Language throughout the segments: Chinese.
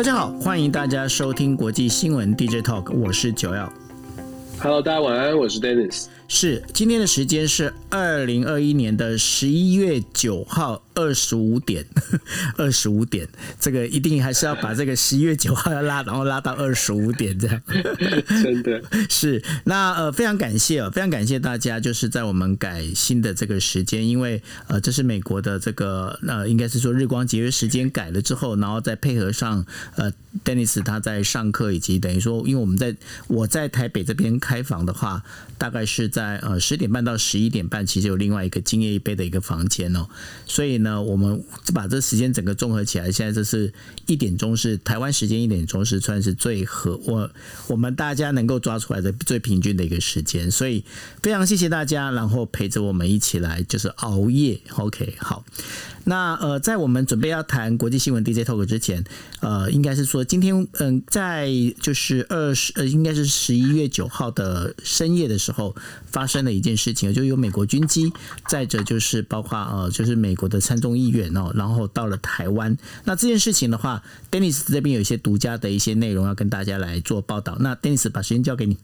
大家好，欢迎大家收听国际新闻 DJ Talk，我是九耀。Hello，大家晚安，我是 Dennis。是，今天的时间是二零二一年的十一月九号二十五点，二十五点，这个一定还是要把这个十一月九号要拉，然后拉到二十五点这样。真的 是，那呃，非常感谢哦，非常感谢大家，就是在我们改新的这个时间，因为呃，这是美国的这个呃，应该是说日光节约时间改了之后，然后再配合上呃，Dennis 他在上课，以及等于说，因为我们在我在台北这边开房的话，大概是在呃十点半到十一点半，其实有另外一个今夜一杯的一个房间哦，所以呢，我们把这时间整个综合起来，现在这是一点钟是台湾时间一点钟是算是最合我我们大家能够抓出来的最平均的一个时间，所以非常谢谢大家，然后陪着我们一起来就是熬夜。OK，好。那呃，在我们准备要谈国际新闻 DJ Talk 之前，呃，应该是说今天嗯、在就是二十呃，应该是十一月九号的深夜的时候，发生了一件事情，就有美国军机载着就是包括呃，就是美国的参众议员哦，然后到了台湾。那这件事情的话，Dennis 这边有一些独家的一些内容要跟大家来做报道。那 Dennis 把时间交给你。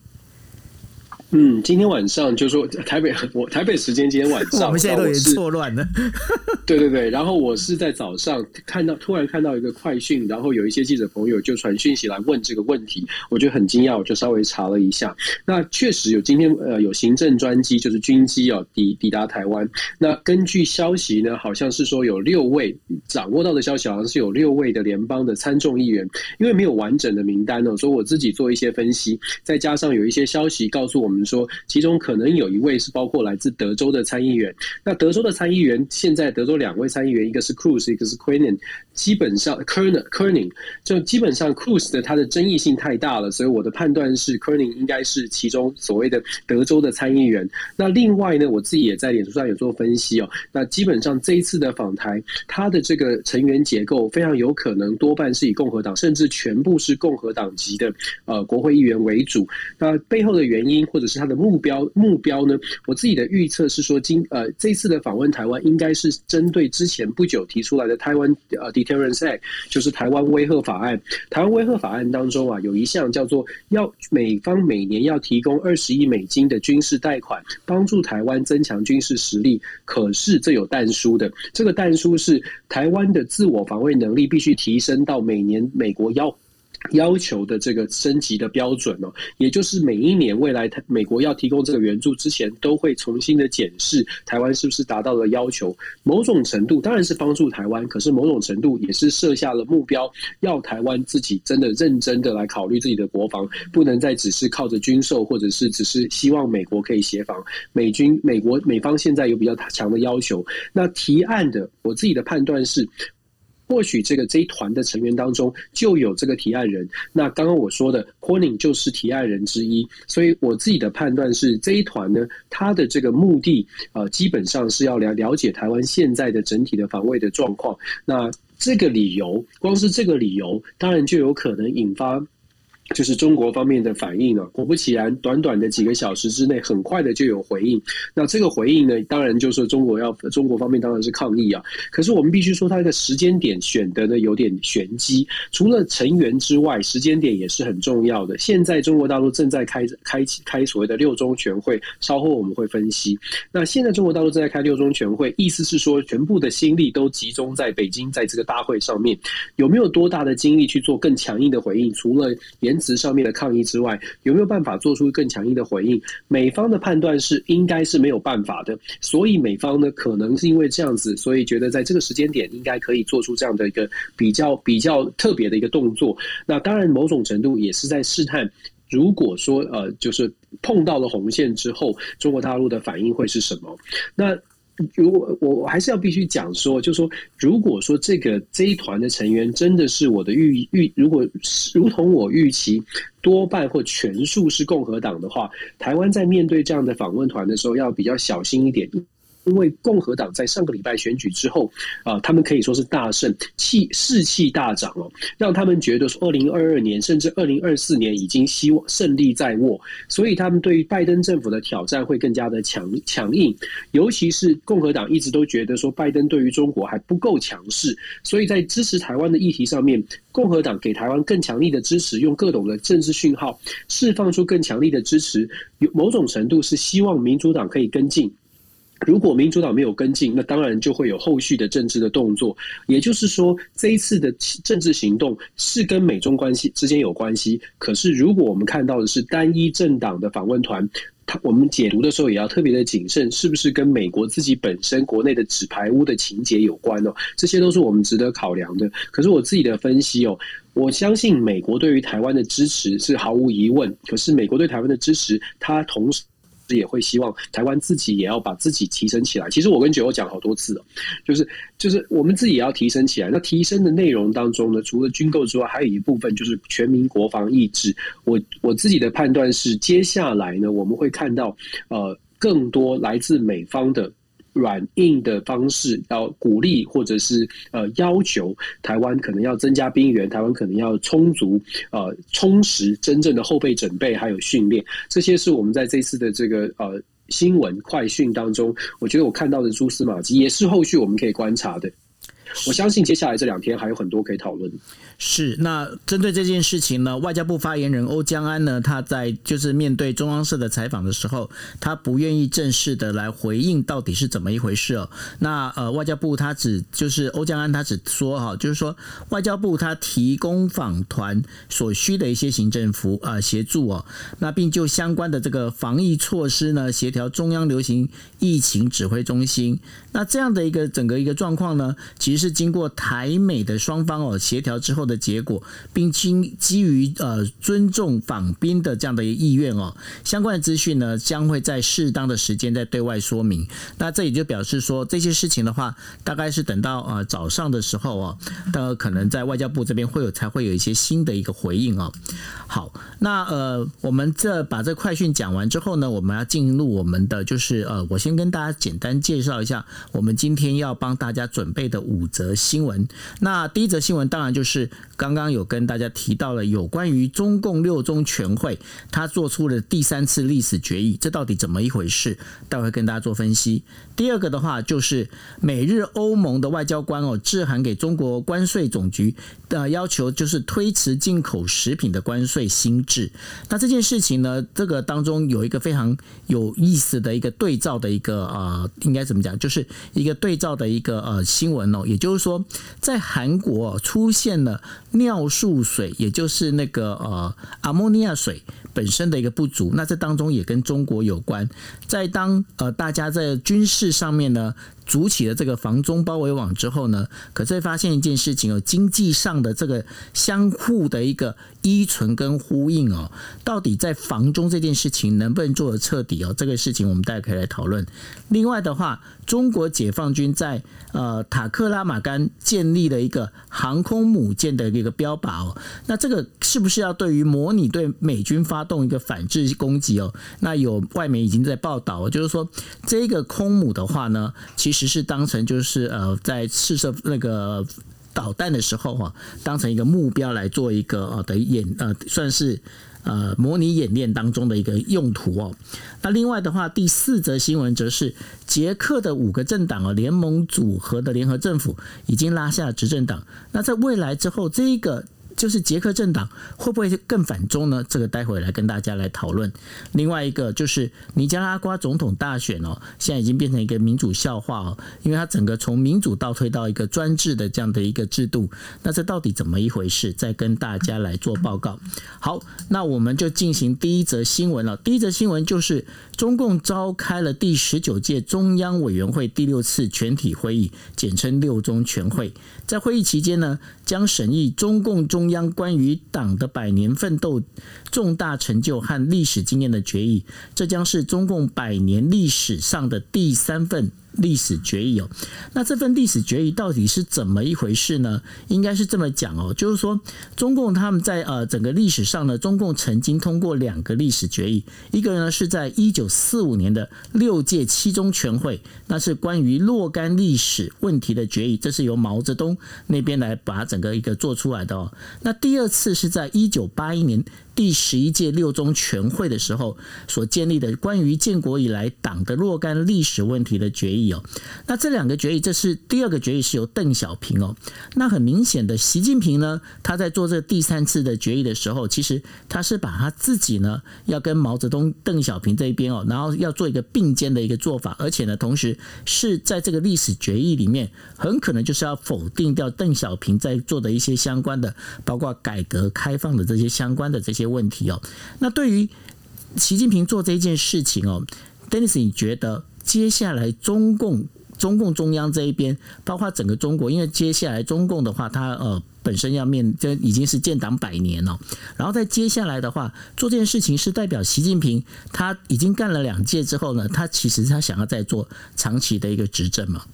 嗯，今天晚上就说台北，我台北时间今天晚上，我们现在都是错乱了。对对对，然后我是在早上看到，突然看到一个快讯，然后有一些记者朋友就传讯息来问这个问题，我觉得很惊讶，我就稍微查了一下。那确实有今天呃有行政专机，就是军机哦抵抵达台湾。那根据消息呢，好像是说有六位掌握到的消息，好像是有六位的联邦的参众议员，因为没有完整的名单哦，所以我自己做一些分析，再加上有一些消息告诉我们说，其中可能有一位是包括来自德州的参议员。那德州的参议员，现在德州两位参议员，一个是 Cruz，一个是 Quinen，基本上 Kern Kerning 就基本上 Cruz 的他的争议性太大了，所以我的判断是 Kerning 应该是其中所谓的德州的参议员。那另外呢，我自己也在脸书上有做分析哦。那基本上这一次的访台，他的这个成员结构非常有可能多半是以共和党，甚至全部是共和党籍的呃国会议员为主。那背后的原因或者是他的目标目标呢？我自己的预测是说，今呃这次的访问台湾应该是针对之前不久提出来的台湾呃 Deterrence Act，就是台湾威吓法案。台湾威吓法案当中啊，有一项叫做要美方每年要提供二十亿美金的军事贷款，帮助台湾增强军事实力。可是这有弹书的，这个弹书是台湾的自我防卫能力必须提升到每年美国要。要求的这个升级的标准哦，也就是每一年未来美国要提供这个援助之前，都会重新的检视台湾是不是达到了要求。某种程度当然是帮助台湾，可是某种程度也是设下了目标，要台湾自己真的认真的来考虑自己的国防，不能再只是靠着军售，或者是只是希望美国可以协防。美军美国美方现在有比较强的要求，那提案的我自己的判断是。或许这个这一团的成员当中就有这个提案人，那刚刚我说的 Corning 就是提案人之一，所以我自己的判断是这一团呢，他的这个目的呃，基本上是要了了解台湾现在的整体的防卫的状况。那这个理由，光是这个理由，当然就有可能引发。就是中国方面的反应了，果不其然，短短的几个小时之内，很快的就有回应。那这个回应呢，当然就是中国要中国方面当然是抗议啊。可是我们必须说，它这个时间点选的呢有点玄机。除了成员之外，时间点也是很重要的。现在中国大陆正在开开开所谓的六中全会，稍后我们会分析。那现在中国大陆正在开六中全会，意思是说全部的心力都集中在北京，在这个大会上面，有没有多大的精力去做更强硬的回应？除了言辞上面的抗议之外，有没有办法做出更强硬的回应？美方的判断是应该是没有办法的，所以美方呢可能是因为这样子，所以觉得在这个时间点应该可以做出这样的一个比较比较特别的一个动作。那当然某种程度也是在试探。如果说呃，就是碰到了红线之后，中国大陆的反应会是什么？那如果我我还是要必须讲说，就说如果说这个这一团的成员真的是我的预预，如果如同我预期，多半或全数是共和党的话，台湾在面对这样的访问团的时候，要比较小心一点。因为共和党在上个礼拜选举之后，啊，他们可以说是大胜，气士气大涨哦，让他们觉得说，二零二二年甚至二零二四年已经希望胜利在握，所以他们对于拜登政府的挑战会更加的强强硬，尤其是共和党一直都觉得说，拜登对于中国还不够强势，所以在支持台湾的议题上面，共和党给台湾更强力的支持，用各种的政治讯号释放出更强力的支持，有某种程度是希望民主党可以跟进。如果民主党没有跟进，那当然就会有后续的政治的动作。也就是说，这一次的政治行动是跟美中关系之间有关系。可是，如果我们看到的是单一政党的访问团，他我们解读的时候也要特别的谨慎，是不是跟美国自己本身国内的纸牌屋的情节有关哦？这些都是我们值得考量的。可是我自己的分析哦，我相信美国对于台湾的支持是毫无疑问。可是美国对台湾的支持，它同时。也会希望台湾自己也要把自己提升起来。其实我跟九欧讲好多次了，就是就是我们自己也要提升起来。那提升的内容当中呢，除了军购之外，还有一部分就是全民国防意志。我我自己的判断是，接下来呢，我们会看到呃更多来自美方的。软硬的方式，要鼓励或者是呃要求台湾可能要增加兵员，台湾可能要充足呃充实真正的后备准备还有训练，这些是我们在这次的这个呃新闻快讯当中，我觉得我看到的蛛丝马迹，也是后续我们可以观察的。我相信接下来这两天还有很多可以讨论。是，那针对这件事情呢，外交部发言人欧江安呢，他在就是面对中央社的采访的时候，他不愿意正式的来回应到底是怎么一回事哦。那呃，外交部他只就是欧江安他只说哈，就是说外交部他提供访团所需的一些行政服啊协助哦，那并就相关的这个防疫措施呢，协调中央流行疫情指挥中心。那这样的一个整个一个状况呢，其实是经过台美的双方哦协调之后的结果，并基基于呃尊重访宾的这样的一个意愿哦，相关的资讯呢将会在适当的时间再对外说明。那这也就表示说这些事情的话，大概是等到呃早上的时候哦，的可能在外交部这边会有才会有一些新的一个回应哦。好，那呃我们这把这快讯讲完之后呢，我们要进入我们的就是呃我先跟大家简单介绍一下。我们今天要帮大家准备的五则新闻，那第一则新闻当然就是刚刚有跟大家提到了有关于中共六中全会，他做出了第三次历史决议，这到底怎么一回事？待会跟大家做分析。第二个的话就是美日欧盟的外交官哦，致函给中国关税总局的要求，就是推迟进口食品的关税新制。那这件事情呢，这个当中有一个非常有意思的一个对照的一个呃，应该怎么讲？就是一个对照的一个呃新闻哦，也就是说，在韩国出现了尿素水，也就是那个呃阿莫尼亚水本身的一个不足，那这当中也跟中国有关。在当呃大家在军事上面呢。筑起了这个防中包围网之后呢，可是发现一件事情哦，经济上的这个相互的一个依存跟呼应哦，到底在防中这件事情能不能做的彻底哦？这个事情我们大家可以来讨论。另外的话，中国解放军在呃塔克拉玛干建立了一个航空母舰的一个标靶哦，那这个是不是要对于模拟对美军发动一个反制攻击哦？那有外媒已经在报道，就是说这个空母的话呢，其实。是当成就是呃，在试射那个导弹的时候哈，当成一个目标来做一个呃的演呃，算是呃模拟演练当中的一个用途哦。那另外的话，第四则新闻则是捷克的五个政党啊联盟组合的联合政府已经拉下执政党。那在未来之后，这一个。就是捷克政党会不会更反中呢？这个待会来跟大家来讨论。另外一个就是尼加拉瓜总统大选哦，现在已经变成一个民主笑话哦，因为它整个从民主倒退到一个专制的这样的一个制度。那这到底怎么一回事？再跟大家来做报告。好，那我们就进行第一则新闻了。第一则新闻就是中共召开了第十九届中央委员会第六次全体会议，简称六中全会。在会议期间呢，将审议中共中中央关于党的百年奋斗、重大成就和历史经验的决议。这将是中共百年历史上的第三份历史决议哦。那这份历史决议到底是怎么一回事呢？应该是这么讲哦，就是说中共他们在呃整个历史上呢，中共曾经通过两个历史决议，一个呢是在一九四五年的六届七中全会，那是关于若干历史问题的决议，这是由毛泽东那边来把整个一个做出来的哦。那第二次是在一九八一年。第十一届六中全会的时候所建立的关于建国以来党的若干历史问题的决议哦，那这两个决议，这是第二个决议是由邓小平哦，那很明显的，习近平呢，他在做这第三次的决议的时候，其实他是把他自己呢要跟毛泽东、邓小平这一边哦，然后要做一个并肩的一个做法，而且呢，同时是在这个历史决议里面，很可能就是要否定掉邓小平在做的一些相关的，包括改革开放的这些相关的这些。问题哦，那对于习近平做这件事情哦，Dennis，你觉得接下来中共中共中央这一边，包括整个中国，因为接下来中共的话，它呃本身要面这已经是建党百年了，然后在接下来的话做这件事情，是代表习近平他已经干了两届之后呢，他其实他想要再做长期的一个执政嘛？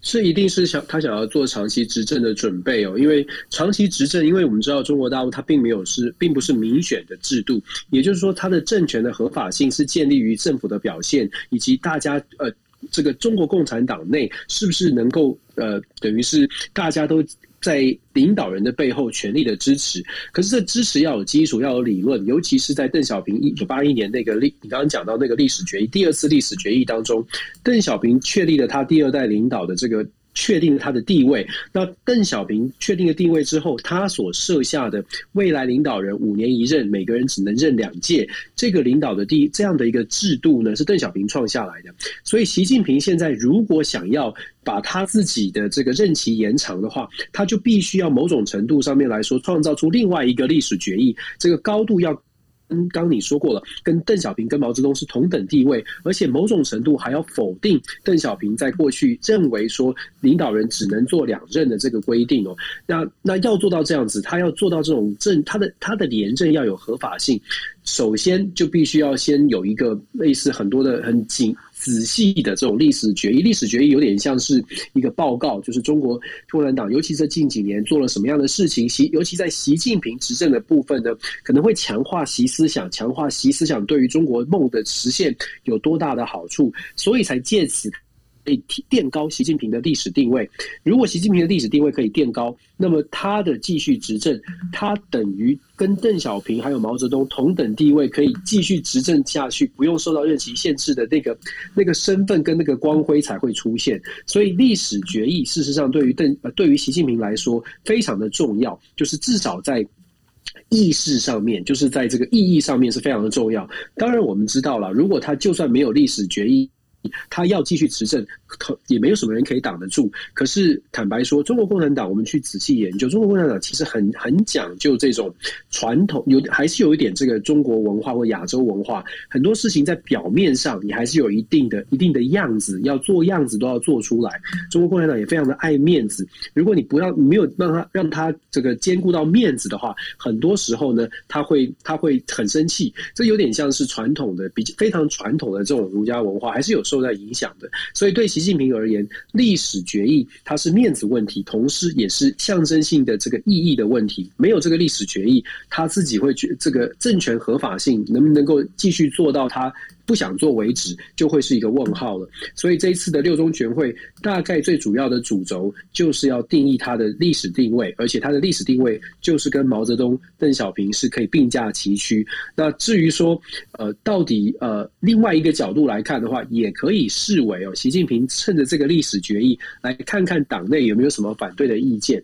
是，一定是想他想要做长期执政的准备哦，因为长期执政，因为我们知道中国大陆它并没有是，并不是民选的制度，也就是说，它的政权的合法性是建立于政府的表现以及大家呃，这个中国共产党内是不是能够呃，等于是大家都。在领导人的背后全力的支持，可是这支持要有基础，要有理论，尤其是在邓小平一九八一年那个历，你刚刚讲到那个历史决议，第二次历史决议当中，邓小平确立了他第二代领导的这个。确定他的地位。那邓小平确定了地位之后，他所设下的未来领导人五年一任，每个人只能任两届，这个领导的第这样的一个制度呢，是邓小平创下来的。所以，习近平现在如果想要把他自己的这个任期延长的话，他就必须要某种程度上面来说，创造出另外一个历史决议，这个高度要。跟刚你说过了，跟邓小平跟毛泽东是同等地位，而且某种程度还要否定邓小平在过去认为说领导人只能做两任的这个规定哦。那那要做到这样子，他要做到这种政，他的他的连任要有合法性。首先就必须要先有一个类似很多的很紧仔细的这种历史决议，历史决议有点像是一个报告，就是中国共产党，尤其这近几年做了什么样的事情，习尤其在习近平执政的部分呢，可能会强化习思想，强化习思想对于中国梦的实现有多大的好处，所以才借此。可以垫高习近平的历史定位。如果习近平的历史定位可以垫高，那么他的继续执政，他等于跟邓小平还有毛泽东同等地位，可以继续执政下去，不用受到任期限制的那个那个身份跟那个光辉才会出现。所以历史决议事实上对于邓呃对于习近平来说非常的重要，就是至少在意识上面，就是在这个意义上面是非常的重要。当然我们知道了，如果他就算没有历史决议。他要继续执政，也没有什么人可以挡得住。可是坦白说，中国共产党，我们去仔细研究，中国共产党其实很很讲究这种传统，有还是有一点这个中国文化或亚洲文化。很多事情在表面上，你还是有一定的一定的样子，要做样子都要做出来。中国共产党也非常的爱面子，如果你不要没有让他让他这个兼顾到面子的话，很多时候呢，他会他会很生气。这有点像是传统的比非常传统的这种儒家文化，还是有。受到影响的，所以对习近平而言，历史决议它是面子问题，同时也是象征性的这个意义的问题。没有这个历史决议，他自己会觉这个政权合法性能不能够继续做到他。不想做为止，就会是一个问号了。所以这一次的六中全会，大概最主要的主轴就是要定义它的历史定位，而且它的历史定位就是跟毛泽东、邓小平是可以并驾齐驱。那至于说，呃，到底呃，另外一个角度来看的话，也可以视为哦，习近平趁着这个历史决议，来看看党内有没有什么反对的意见。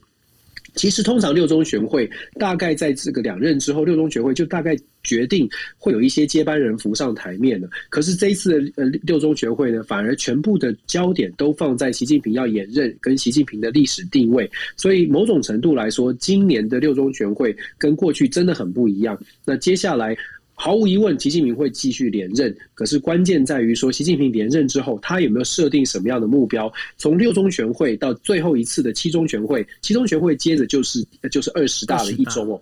其实，通常六中全会大概在这个两任之后，六中全会就大概决定会有一些接班人浮上台面了。可是这一次的呃六中全会呢，反而全部的焦点都放在习近平要演任跟习近平的历史定位。所以某种程度来说，今年的六中全会跟过去真的很不一样。那接下来。毫无疑问，习近平会继续连任。可是关键在于说，习近平连任之后，他有没有设定什么样的目标？从六中全会到最后一次的七中全会，七中全会接着就是就是二十大的一中哦，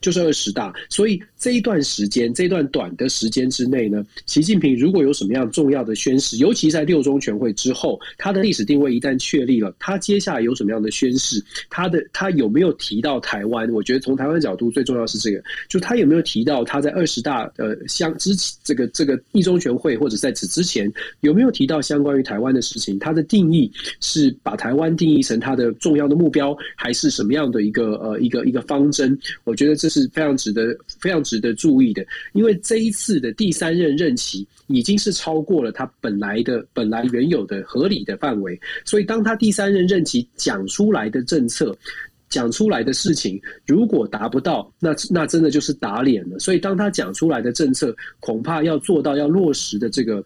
就是二十大。所以这一段时间，这段短的时间之内呢，习近平如果有什么样重要的宣誓，尤其在六中全会之后，他的历史定位一旦确立了，他接下来有什么样的宣誓？他的他有没有提到台湾？我觉得从台湾角度最重要是这个，就他有没有提到他在二十大呃相之这个这个一中全会或者在此之前有没有提到相关于台湾的事情？它的定义是把台湾定义成它的重要的目标，还是什么样的一个呃一个一个方针？我觉得这是非常值得非常值得注意的，因为这一次的第三任任期已经是超过了他本来的本来原有的合理的范围，所以当他第三任任期讲出来的政策。讲出来的事情，如果达不到，那那真的就是打脸了。所以，当他讲出来的政策，恐怕要做到要落实的这个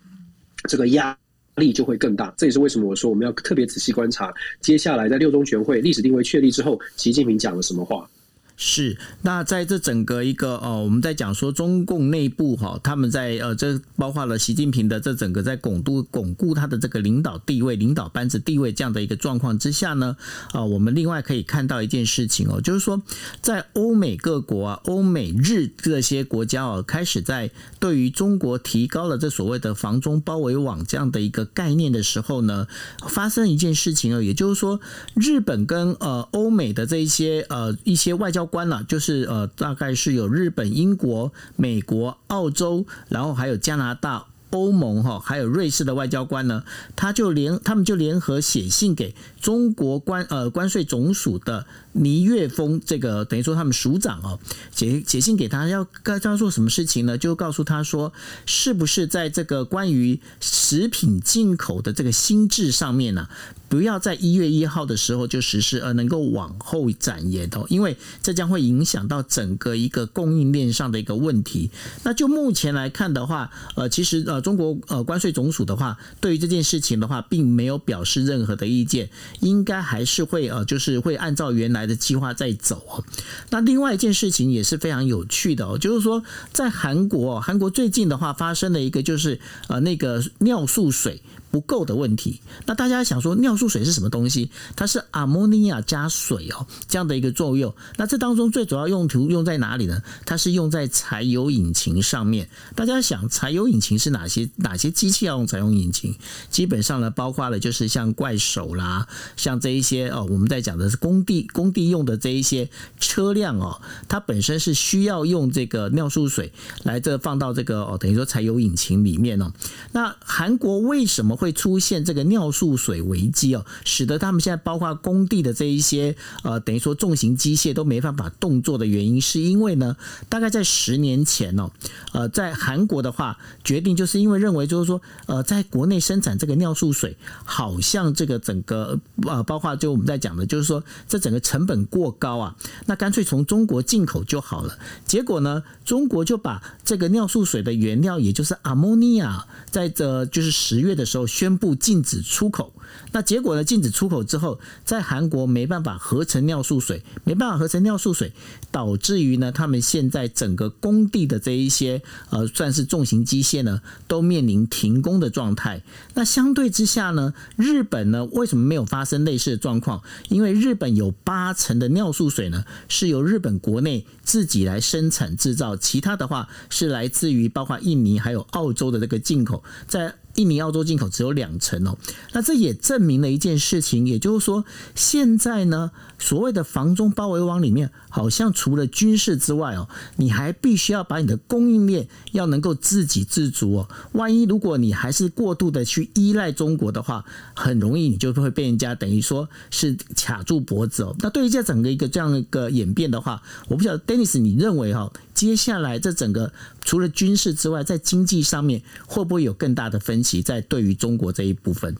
这个压力就会更大。这也是为什么我说我们要特别仔细观察，接下来在六中全会历史定位确立之后，习近平讲了什么话。是，那在这整个一个呃，我们在讲说中共内部哈，他们在呃，这包括了习近平的这整个在巩固巩固他的这个领导地位、领导班子地位这样的一个状况之下呢，啊，我们另外可以看到一件事情哦，就是说在欧美各国啊、欧美日这些国家哦，开始在对于中国提高了这所谓的防中包围网这样的一个概念的时候呢，发生一件事情哦，也就是说日本跟呃欧美的这一些呃一些外交。关了，就是呃，大概是有日本、英国、美国、澳洲，然后还有加拿大、欧盟哈，还有瑞士的外交官呢，他就联他们就联合写信给中国关呃关税总署的倪岳峰，这个等于说他们署长哦，写写信给他，要该他做什么事情呢？就告诉他说，是不是在这个关于食品进口的这个新制上面呢？不要在一月一号的时候就实施，而能够往后展延哦，因为这将会影响到整个一个供应链上的一个问题。那就目前来看的话，呃，其实呃，中国呃关税总署的话，对于这件事情的话，并没有表示任何的意见，应该还是会呃，就是会按照原来的计划在走。那另外一件事情也是非常有趣的哦，就是说在韩国，韩国最近的话发生了一个就是呃那个尿素水。不够的问题，那大家想说尿素水是什么东西？它是阿莫尼亚加水哦，这样的一个作用。那这当中最主要用途用在哪里呢？它是用在柴油引擎上面。大家想，柴油引擎是哪些哪些机器要用柴油引擎？基本上呢，包括了就是像怪手啦，像这一些哦，我们在讲的是工地工地用的这一些车辆哦，它本身是需要用这个尿素水来这放到这个哦，等于说柴油引擎里面哦。那韩国为什么？会出现这个尿素水危机哦，使得他们现在包括工地的这一些呃，等于说重型机械都没办法动作的原因，是因为呢，大概在十年前哦，呃，在韩国的话，决定就是因为认为就是说，呃，在国内生产这个尿素水，好像这个整个呃，包括就我们在讲的，就是说这整个成本过高啊，那干脆从中国进口就好了。结果呢，中国就把这个尿素水的原料，也就是阿莫尼亚，在这就是十月的时候。宣布禁止出口，那结果呢？禁止出口之后，在韩国没办法合成尿素水，没办法合成尿素水，导致于呢，他们现在整个工地的这一些呃，算是重型机械呢，都面临停工的状态。那相对之下呢，日本呢，为什么没有发生类似的状况？因为日本有八成的尿素水呢，是由日本国内自己来生产制造，其他的话是来自于包括印尼还有澳洲的这个进口，在。印尼、澳洲进口只有两成哦，那这也证明了一件事情，也就是说，现在呢，所谓的防中包围网里面，好像除了军事之外哦，你还必须要把你的供应链要能够自给自足哦。万一如果你还是过度的去依赖中国的话，很容易你就会被人家等于说是卡住脖子哦。那对于这整个一个这样一个演变的话，我不晓得，Dennis，你认为哈，接下来这整个除了军事之外，在经济上面会不会有更大的分？歧在对于中国这一部分，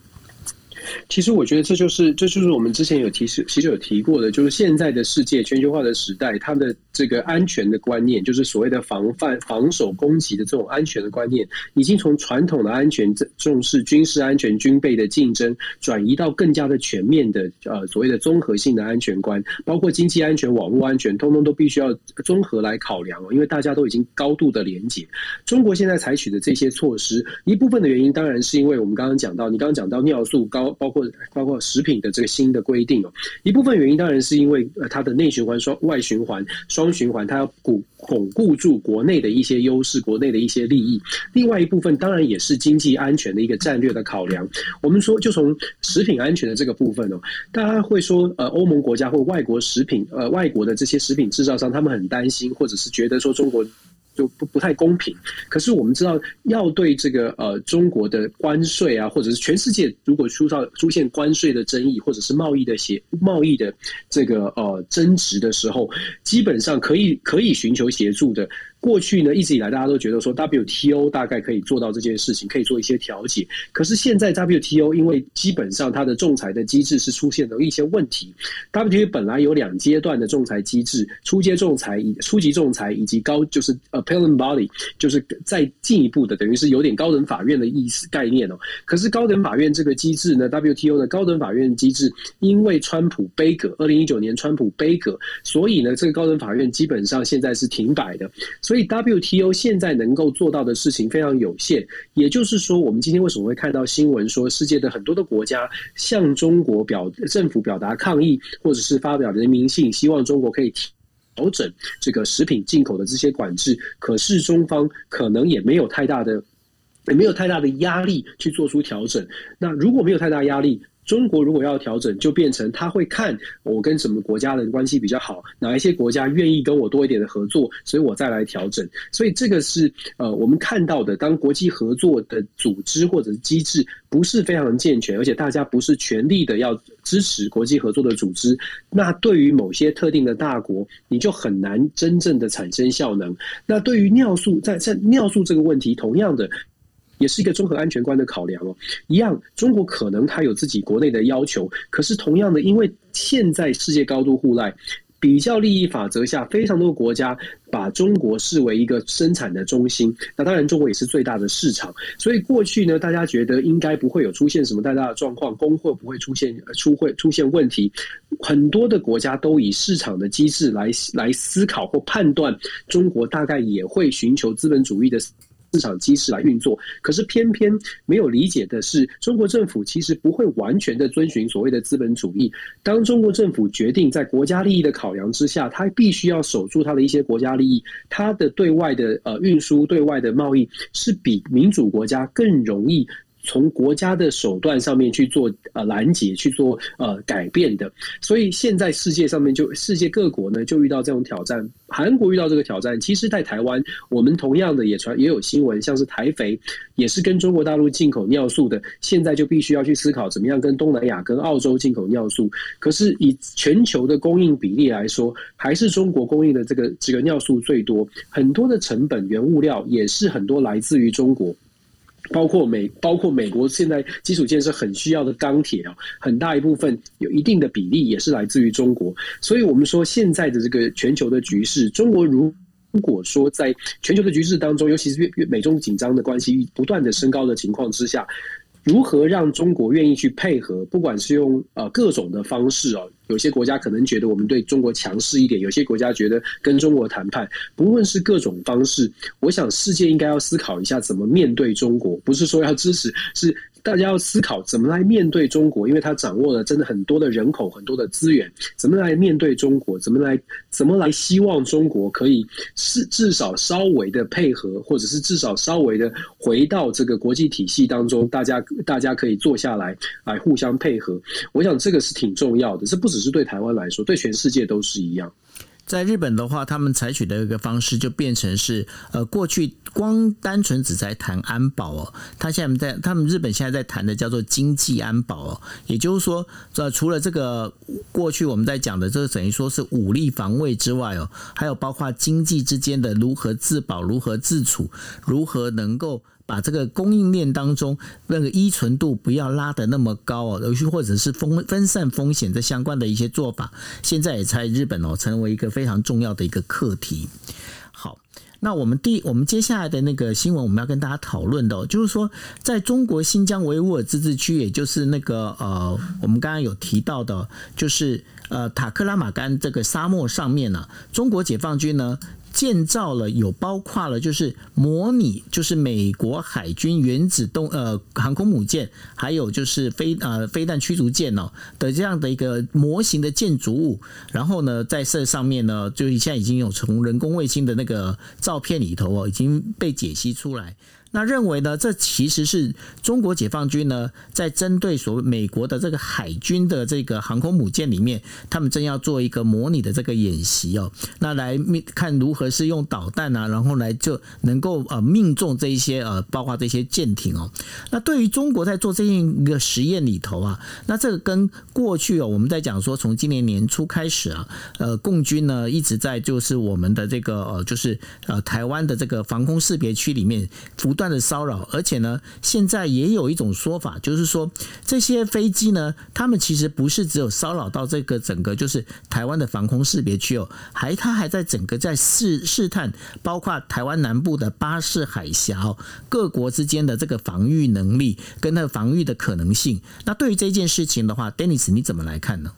其实我觉得这就是这就是我们之前有提示，其实有提过的，就是现在的世界全球化的时代，它的这个安全的观念，就是所谓的防范、防守、攻击的这种安全的观念，已经从传统的安全重视军事安全、军备的竞争，转移到更加的全面的呃所谓的综合性的安全观，包括经济安全、网络安全，通通都必须要综合来考量哦，因为大家都已经高度的连结。中国现在采取的这些措施，一部分的原因当然是因为我们刚刚讲到，你刚刚讲到尿素高。包括包括食品的这个新的规定哦，一部分原因当然是因为呃它的内循环双外循环双循环，它要巩巩固住国内的一些优势，国内的一些利益。另外一部分当然也是经济安全的一个战略的考量。我们说就从食品安全的这个部分哦，大家会说呃欧盟国家或外国食品呃外国的这些食品制造商，他们很担心或者是觉得说中国。就不不太公平。可是我们知道，要对这个呃中国的关税啊，或者是全世界如果出到出现关税的争议，或者是贸易的协贸易的这个呃争执的时候，基本上可以可以寻求协助的。过去呢，一直以来大家都觉得说 WTO 大概可以做到这件事情，可以做一些调解。可是现在 WTO 因为基本上它的仲裁的机制是出现了一些问题。WTO 本来有两阶段的仲裁机制，初阶仲裁、以初级仲裁以及高就是 Appellate Body，就是再进一步的，等于是有点高等法院的意思概念哦。可是高等法院这个机制呢，WTO 的高等法院机制，因为川普杯葛，二零一九年川普杯葛，所以呢，这个高等法院基本上现在是停摆的。所以 WTO 现在能够做到的事情非常有限，也就是说，我们今天为什么会看到新闻说，世界的很多的国家向中国表政府表达抗议，或者是发表人民信，希望中国可以调整这个食品进口的这些管制，可是中方可能也没有太大的，也没有太大的压力去做出调整。那如果没有太大压力，中国如果要调整，就变成他会看我跟什么国家的关系比较好，哪一些国家愿意跟我多一点的合作，所以我再来调整。所以这个是呃，我们看到的，当国际合作的组织或者是机制不是非常健全，而且大家不是全力的要支持国际合作的组织，那对于某些特定的大国，你就很难真正的产生效能。那对于尿素，在在尿素这个问题，同样的。也是一个综合安全观的考量哦，一样，中国可能它有自己国内的要求，可是同样的，因为现在世界高度互赖，比较利益法则下，非常多国家把中国视为一个生产的中心，那当然中国也是最大的市场，所以过去呢，大家觉得应该不会有出现什么太大的状况，供货不会出现出会出现问题，很多的国家都以市场的机制来来思考或判断，中国大概也会寻求资本主义的。市场机制来运作，可是偏偏没有理解的是，中国政府其实不会完全的遵循所谓的资本主义。当中国政府决定在国家利益的考量之下，它必须要守住它的一些国家利益，它的对外的呃运输、对外的贸易是比民主国家更容易。从国家的手段上面去做呃拦截，去做呃改变的，所以现在世界上面就世界各国呢就遇到这种挑战。韩国遇到这个挑战，其实，在台湾我们同样的也传也有新闻，像是台肥也是跟中国大陆进口尿素的，现在就必须要去思考怎么样跟东南亚、跟澳洲进口尿素。可是以全球的供应比例来说，还是中国供应的这个这个尿素最多，很多的成本原物料也是很多来自于中国。包括美，包括美国现在基础建设很需要的钢铁啊，很大一部分有一定的比例也是来自于中国。所以，我们说现在的这个全球的局势，中国如如果说在全球的局势当中，尤其是越越美中紧张的关系不断的升高的情况之下。如何让中国愿意去配合？不管是用呃各种的方式哦，有些国家可能觉得我们对中国强势一点，有些国家觉得跟中国谈判。不论是各种方式，我想世界应该要思考一下怎么面对中国，不是说要支持，是。大家要思考怎么来面对中国，因为他掌握了真的很多的人口、很多的资源，怎么来面对中国？怎么来怎么来希望中国可以是至少稍微的配合，或者是至少稍微的回到这个国际体系当中，大家大家可以坐下来来互相配合。我想这个是挺重要的，这不只是对台湾来说，对全世界都是一样。在日本的话，他们采取的一个方式就变成是，呃，过去光单纯只在谈安保哦，他现在在他们日本现在在谈的叫做经济安保哦，也就是说，这除了这个过去我们在讲的这个等于说是武力防卫之外哦，还有包括经济之间的如何自保、如何自处、如何能够把这个供应链当中那个依存度不要拉得那么高哦，尤其或者是分分散风险的相关的一些做法，现在也在日本哦成为一个非常重要的一个课题。好。那我们第我们接下来的那个新闻，我们要跟大家讨论的，就是说，在中国新疆维吾尔自治区，也就是那个呃，我们刚刚有提到的，就是呃塔克拉玛干这个沙漠上面呢，中国解放军呢。建造了有包括了就是模拟就是美国海军原子动呃航空母舰，还有就是飞呃飞弹驱逐舰哦的这样的一个模型的建筑物，然后呢在这上面呢，就是现在已经有从人工卫星的那个照片里头哦已经被解析出来。那认为呢？这其实是中国解放军呢，在针对所谓美国的这个海军的这个航空母舰里面，他们正要做一个模拟的这个演习哦。那来看如何是用导弹啊，然后来就能够呃命中这一些呃，包括这些舰艇哦。那对于中国在做这样一个实验里头啊，那这个跟过去哦，我们在讲说从今年年初开始啊，呃，共军呢一直在就是我们的这个呃，就是呃台湾的这个防空识别区里面不断。断的骚扰，而且呢，现在也有一种说法，就是说这些飞机呢，他们其实不是只有骚扰到这个整个就是台湾的防空识别区哦，还他还在整个在试试探，包括台湾南部的巴士海峡各国之间的这个防御能力跟那个防御的可能性。那对于这件事情的话，Dennis 你怎么来看呢？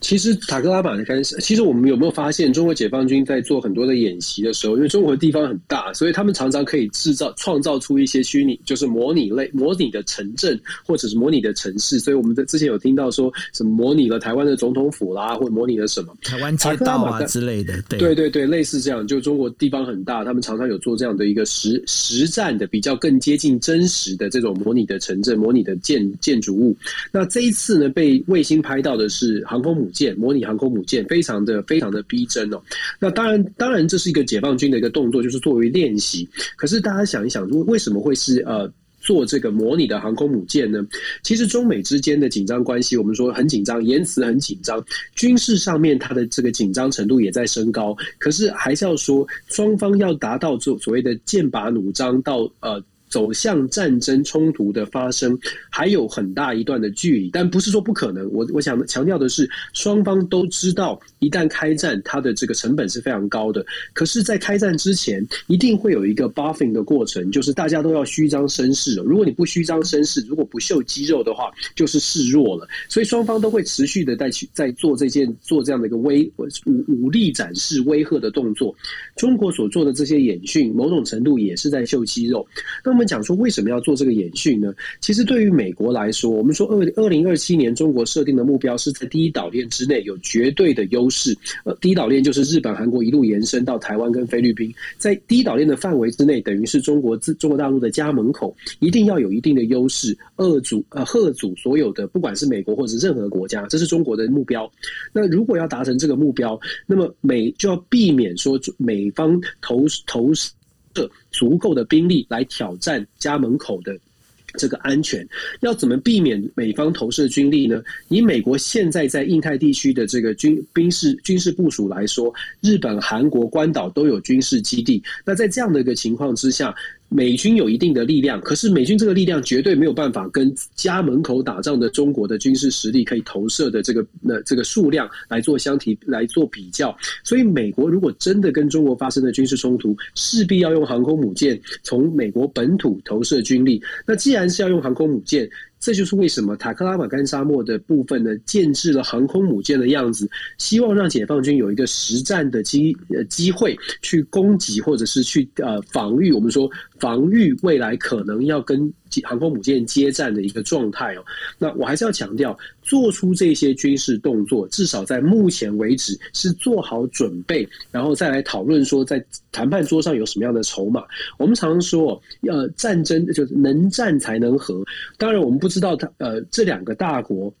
其实塔克拉玛干，其实我们有没有发现，中国解放军在做很多的演习的时候，因为中国的地方很大，所以他们常常可以制造、创造出一些虚拟，就是模拟类、模拟的城镇或者是模拟的城市。所以我们在之前有听到说什么模拟了台湾的总统府啦，或者模拟了什么台湾街道啊之类的。对对对，类似这样，就中国地方很大，他们常常有做这样的一个实实战的、比较更接近真实的这种模拟的城镇、模拟的建建筑物。那这一次呢，被卫星拍到的是航空母。舰模拟航空母舰，非常的非常的逼真哦。那当然，当然这是一个解放军的一个动作，就是作为练习。可是大家想一想，为什么会是呃做这个模拟的航空母舰呢？其实中美之间的紧张关系，我们说很紧张，言辞很紧张，军事上面它的这个紧张程度也在升高。可是还是要说，双方要达到所所谓的剑拔弩张到呃。走向战争冲突的发生还有很大一段的距离，但不是说不可能。我我想强调的是，双方都知道，一旦开战，它的这个成本是非常高的。可是，在开战之前，一定会有一个 buffing 的过程，就是大家都要虚张声势。如果你不虚张声势，如果不秀肌肉的话，就是示弱了。所以，双方都会持续的在去在做这件做这样的一个威武武力展示、威吓的动作。中国所做的这些演训，某种程度也是在秀肌肉。那我们讲说为什么要做这个演训呢？其实对于美国来说，我们说二二零二七年中国设定的目标是在第一岛链之内有绝对的优势。呃，第一岛链就是日本、韩国一路延伸到台湾跟菲律宾，在第一岛链的范围之内，等于是中国自中国大陆的家门口，一定要有一定的优势，遏阻呃吓阻所有的不管是美国或者任何国家，这是中国的目标。那如果要达成这个目标，那么美就要避免说美方投投。足够的兵力来挑战家门口的这个安全，要怎么避免美方投射军力呢？以美国现在在印太地区的这个军兵事军事部署来说，日本、韩国、关岛都有军事基地。那在这样的一个情况之下。美军有一定的力量，可是美军这个力量绝对没有办法跟家门口打仗的中国的军事实力可以投射的这个那这个数量来做相提来做比较。所以，美国如果真的跟中国发生了军事冲突，势必要用航空母舰从美国本土投射军力。那既然是要用航空母舰，这就是为什么塔克拉玛干沙漠的部分呢，建制了航空母舰的样子，希望让解放军有一个实战的机呃机会去攻击或者是去呃防御。我们说防御未来可能要跟。航空母舰接战的一个状态哦，那我还是要强调，做出这些军事动作，至少在目前为止是做好准备，然后再来讨论说，在谈判桌上有什么样的筹码。我们常说，呃，战争就是能战才能和。当然，我们不知道他呃这两个大国。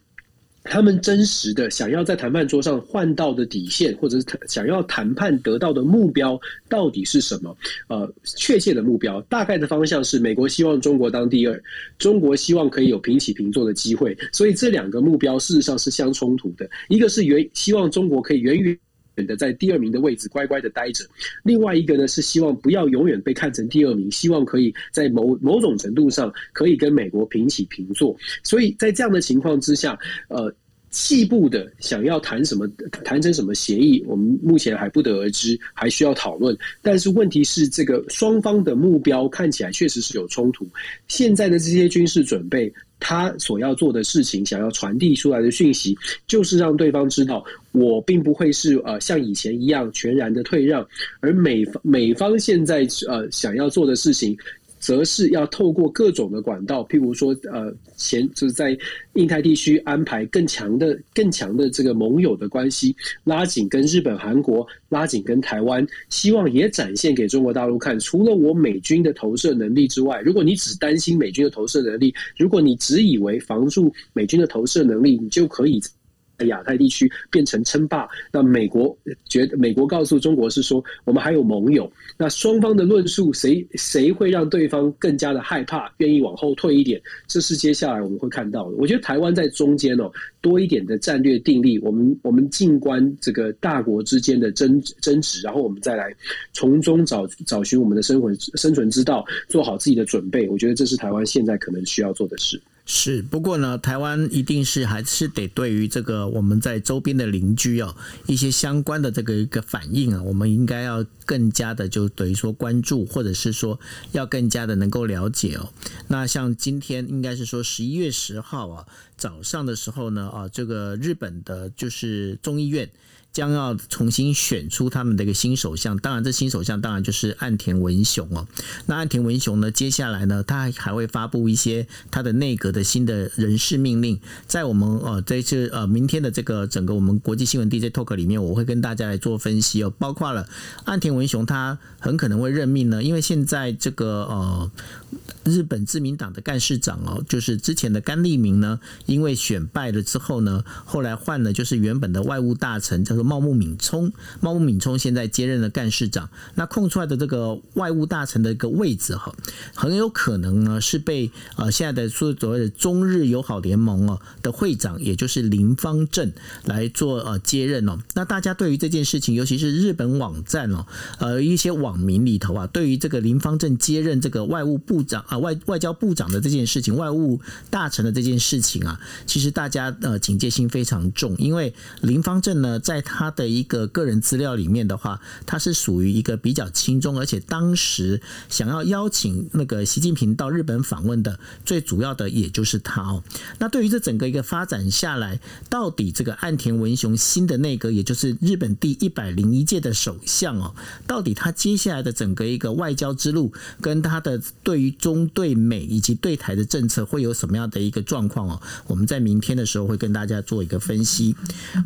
他们真实的想要在谈判桌上换到的底线，或者是想要谈判得到的目标到底是什么？呃，确切的目标，大概的方向是美国希望中国当第二，中国希望可以有平起平坐的机会。所以这两个目标事实上是相冲突的。一个是原希望中国可以远远选择在第二名的位置乖乖的待着，另外一个呢是希望不要永远被看成第二名，希望可以在某某种程度上可以跟美国平起平坐。所以在这样的情况之下，呃，细部的想要谈什么，谈成什么协议，我们目前还不得而知，还需要讨论。但是问题是，这个双方的目标看起来确实是有冲突。现在的这些军事准备。他所要做的事情，想要传递出来的讯息，就是让对方知道，我并不会是呃像以前一样全然的退让，而美方美方现在呃想要做的事情。则是要透过各种的管道，譬如说，呃，前就是在印太地区安排更强的、更强的这个盟友的关系，拉紧跟日本、韩国，拉紧跟台湾，希望也展现给中国大陆看，除了我美军的投射能力之外，如果你只担心美军的投射能力，如果你只以为防住美军的投射能力，你就可以。亚太地区变成称霸，那美国觉得美国告诉中国是说我们还有盟友，那双方的论述谁谁会让对方更加的害怕，愿意往后退一点，这是接下来我们会看到的。我觉得台湾在中间哦，多一点的战略定力，我们我们静观这个大国之间的争争执，然后我们再来从中找找寻我们的生活生存之道，做好自己的准备。我觉得这是台湾现在可能需要做的事。是，不过呢，台湾一定是还是得对于这个我们在周边的邻居哦，一些相关的这个一个反应啊，我们应该要更加的就等于说关注，或者是说要更加的能够了解哦。那像今天应该是说十一月十号啊早上的时候呢啊，这个日本的就是众议院。将要重新选出他们的一个新首相，当然这新首相当然就是岸田文雄哦。那岸田文雄呢，接下来呢，他还会发布一些他的内阁的新的人事命令，在我们呃这次呃明天的这个整个我们国际新闻 DJ talk 里面，我会跟大家来做分析哦，包括了岸田文雄他很可能会任命呢，因为现在这个呃日本自民党的干事长哦，就是之前的甘利明呢，因为选败了之后呢，后来换了就是原本的外务大臣叫做。茂木敏充，茂木敏充现在接任了干事长，那空出来的这个外务大臣的一个位置哈，很有可能呢是被呃现在的说所谓的中日友好联盟哦的会长，也就是林方正来做呃接任哦。那大家对于这件事情，尤其是日本网站哦，呃一些网网民里头啊，对于这个林方正接任这个外务部长啊外外交部长的这件事情，外务大臣的这件事情啊，其实大家呃警戒心非常重，因为林方正呢在。他的一个个人资料里面的话，他是属于一个比较轻中，而且当时想要邀请那个习近平到日本访问的最主要的也就是他哦。那对于这整个一个发展下来，到底这个岸田文雄新的内阁，也就是日本第一百零一届的首相哦，到底他接接下来的整个一个外交之路，跟他的对于中对美以及对台的政策会有什么样的一个状况哦？我们在明天的时候会跟大家做一个分析。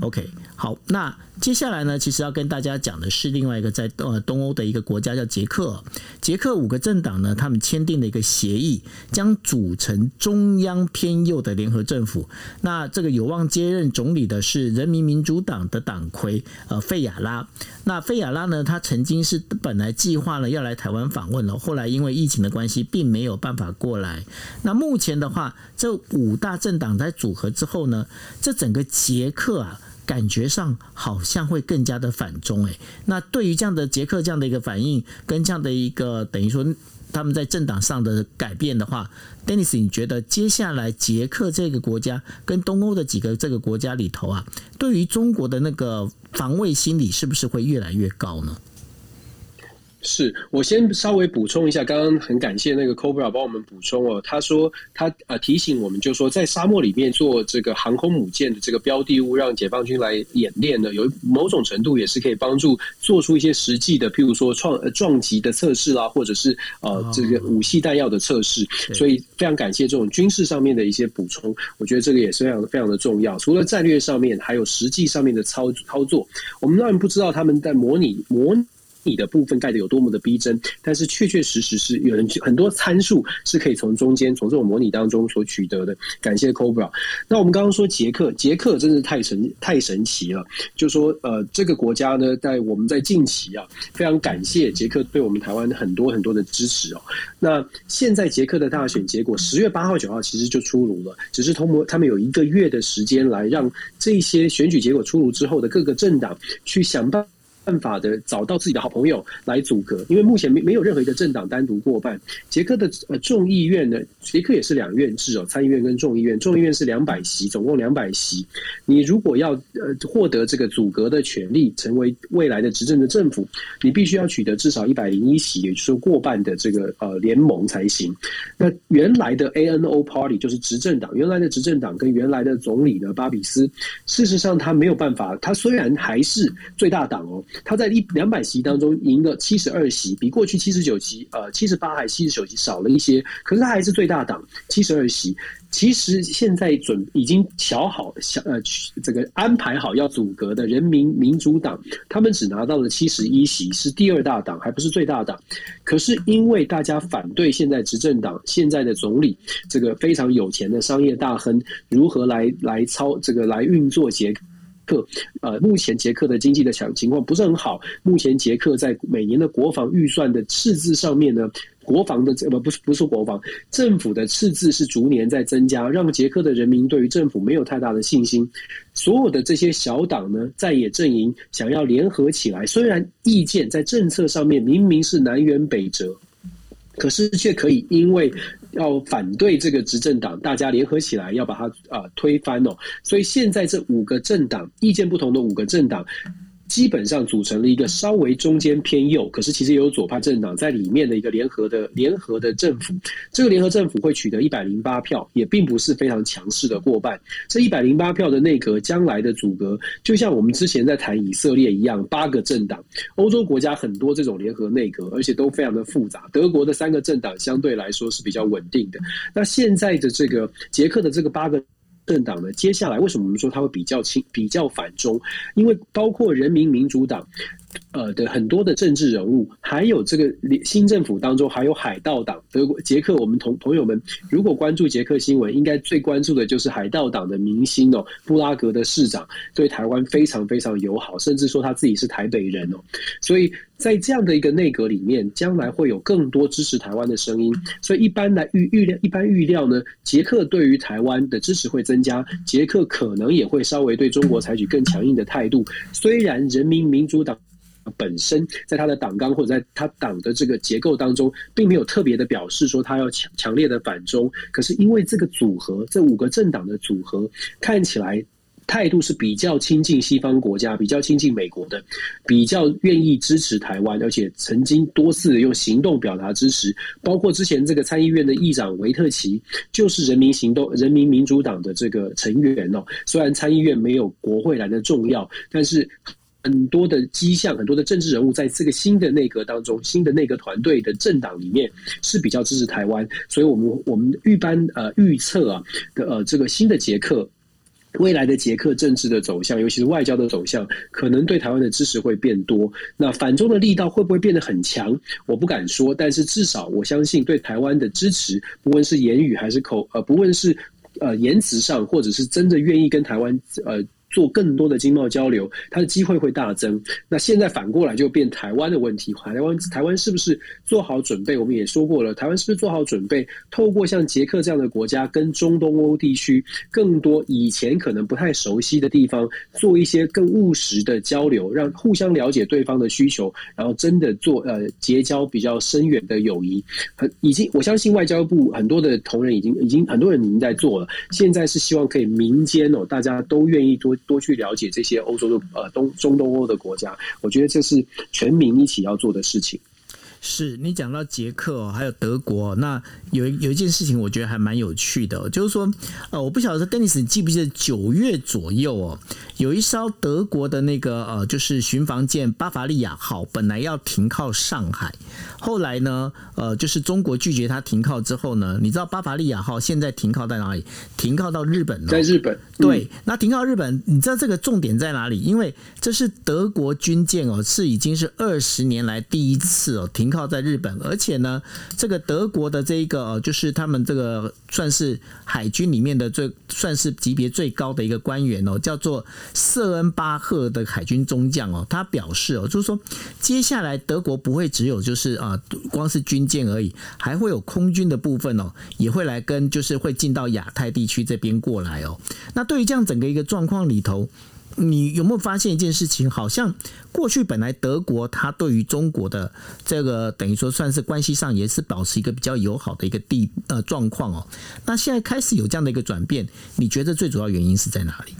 OK，好，那。接下来呢，其实要跟大家讲的是另外一个在呃东欧的一个国家叫捷克。捷克五个政党呢，他们签订了一个协议，将组成中央偏右的联合政府。那这个有望接任总理的是人民民主党的党魁呃费亚拉。那费亚拉呢，他曾经是本来计划了要来台湾访问了，后来因为疫情的关系，并没有办法过来。那目前的话，这五大政党在组合之后呢，这整个捷克啊。感觉上好像会更加的反中诶，那对于这样的捷克这样的一个反应，跟这样的一个等于说他们在政党上的改变的话，Dennis，你觉得接下来捷克这个国家跟东欧的几个这个国家里头啊，对于中国的那个防卫心理是不是会越来越高呢？是我先稍微补充一下，刚刚很感谢那个 Cobra 帮我们补充哦。他说他呃提醒我们，就说在沙漠里面做这个航空母舰的这个标的物，让解放军来演练呢，有某种程度也是可以帮助做出一些实际的，譬如说创撞击的测试啦，或者是呃这个武器弹药的测试。所以非常感谢这种军事上面的一些补充，我觉得这个也是非常非常的重要。除了战略上面，还有实际上面的操操作。我们当然不知道他们在模拟模。你的部分盖的有多么的逼真，但是确确实实是有人很多参数是可以从中间从这种模拟当中所取得的。感谢 Cobra。那我们刚刚说捷克，捷克真是太神太神奇了。就说呃，这个国家呢，在我们在近期啊，非常感谢捷克对我们台湾很多很多的支持哦。那现在捷克的大选结果十月八号九号其实就出炉了，只是通过他们有一个月的时间来让这些选举结果出炉之后的各个政党去想办法。办法的找到自己的好朋友来阻隔，因为目前没没有任何一个政党单独过半。捷克的呃众议院呢，捷克也是两院制哦，参议院跟众议院，众议院是两百席，总共两百席。你如果要呃获得这个阻隔的权利，成为未来的执政的政府，你必须要取得至少一百零一席，也就是过半的这个呃联盟才行。那原来的 A N O Party 就是执政党，原来的执政党跟原来的总理呢巴比斯，事实上他没有办法，他虽然还是最大党哦。他在一两百席当中赢了七十二席，比过去七十九席，呃，七十八还七十九席少了一些，可是他还是最大党，七十二席。其实现在准已经瞧好，想呃，这个安排好要阻隔的人民民主党，他们只拿到了七十一席，是第二大党，还不是最大党。可是因为大家反对现在执政党现在的总理，这个非常有钱的商业大亨如何来来操这个来运作结。克，呃，目前捷克的经济的情情况不是很好。目前捷克在每年的国防预算的赤字上面呢，国防的这不不是不是国防，政府的赤字是逐年在增加，让捷克的人民对于政府没有太大的信心。所有的这些小党呢，在野阵营想要联合起来，虽然意见在政策上面明明是南辕北辙，可是却可以因为。要反对这个执政党，大家联合起来要把它啊推翻哦。所以现在这五个政党意见不同的五个政党。基本上组成了一个稍微中间偏右，可是其实也有左派政党在里面的一个联合的联合的政府。这个联合政府会取得一百零八票，也并不是非常强势的过半。这一百零八票的内阁将来的阻隔，就像我们之前在谈以色列一样，八个政党。欧洲国家很多这种联合内阁，而且都非常的复杂。德国的三个政党相对来说是比较稳定的。那现在的这个捷克的这个八个。政党呢？接下来为什么我们说它会比较轻、比较反中？因为包括人民民主党。呃的很多的政治人物，还有这个新政府当中还有海盗党，德国捷克，我们同朋友们如果关注捷克新闻，应该最关注的就是海盗党的明星哦，布拉格的市长对台湾非常非常友好，甚至说他自己是台北人哦，所以在这样的一个内阁里面，将来会有更多支持台湾的声音，所以一般来预预料，一般预料呢，捷克对于台湾的支持会增加，捷克可能也会稍微对中国采取更强硬的态度，虽然人民民主党。本身在他的党纲或者在他党的这个结构当中，并没有特别的表示说他要强强烈的反中。可是因为这个组合，这五个政党的组合看起来态度是比较亲近西方国家，比较亲近美国的，比较愿意支持台湾，而且曾经多次用行动表达支持。包括之前这个参议院的议长维特奇，就是人民行动人民民主党的这个成员哦。虽然参议院没有国会来的重要，但是。很多的迹象，很多的政治人物在这个新的内阁当中，新的内阁团队的政党里面是比较支持台湾，所以我们我们预般呃预测啊的呃这个新的捷克未来的捷克政治的走向，尤其是外交的走向，可能对台湾的支持会变多。那反中的力道会不会变得很强？我不敢说，但是至少我相信对台湾的支持，不论是言语还是口呃，不论是呃言辞上，或者是真的愿意跟台湾呃。做更多的经贸交流，它的机会会大增。那现在反过来就变台湾的问题，台湾台湾是不是做好准备？我们也说过了，台湾是不是做好准备？透过像捷克这样的国家，跟中东欧地区更多以前可能不太熟悉的地方，做一些更务实的交流，让互相了解对方的需求，然后真的做呃结交比较深远的友谊。很已经，我相信外交部很多的同仁已经已经很多人已经在做了。现在是希望可以民间哦，大家都愿意多。多去了解这些欧洲的呃东中东欧的国家，我觉得这是全民一起要做的事情。是你讲到捷克还有德国，那有有一件事情我觉得还蛮有趣的，就是说，呃，我不晓得 Dennis 你记不记得九月左右哦，有一艘德国的那个呃，就是巡防舰巴伐利亚号，本来要停靠上海，后来呢，呃，就是中国拒绝它停靠之后呢，你知道巴伐利亚号现在停靠在哪里？停靠到日本，在日本。对，那停靠日本，你知道这个重点在哪里？因为这是德国军舰哦，是已经是二十年来第一次哦停。靠在日本，而且呢，这个德国的这一个呃就是他们这个算是海军里面的最算是级别最高的一个官员哦，叫做瑟恩巴赫的海军中将哦，他表示哦，就是说接下来德国不会只有就是啊光是军舰而已，还会有空军的部分哦，也会来跟就是会进到亚太地区这边过来哦。那对于这样整个一个状况里头。你有没有发现一件事情？好像过去本来德国它对于中国的这个等于说算是关系上也是保持一个比较友好的一个地呃状况哦。那现在开始有这样的一个转变，你觉得最主要原因是在哪里？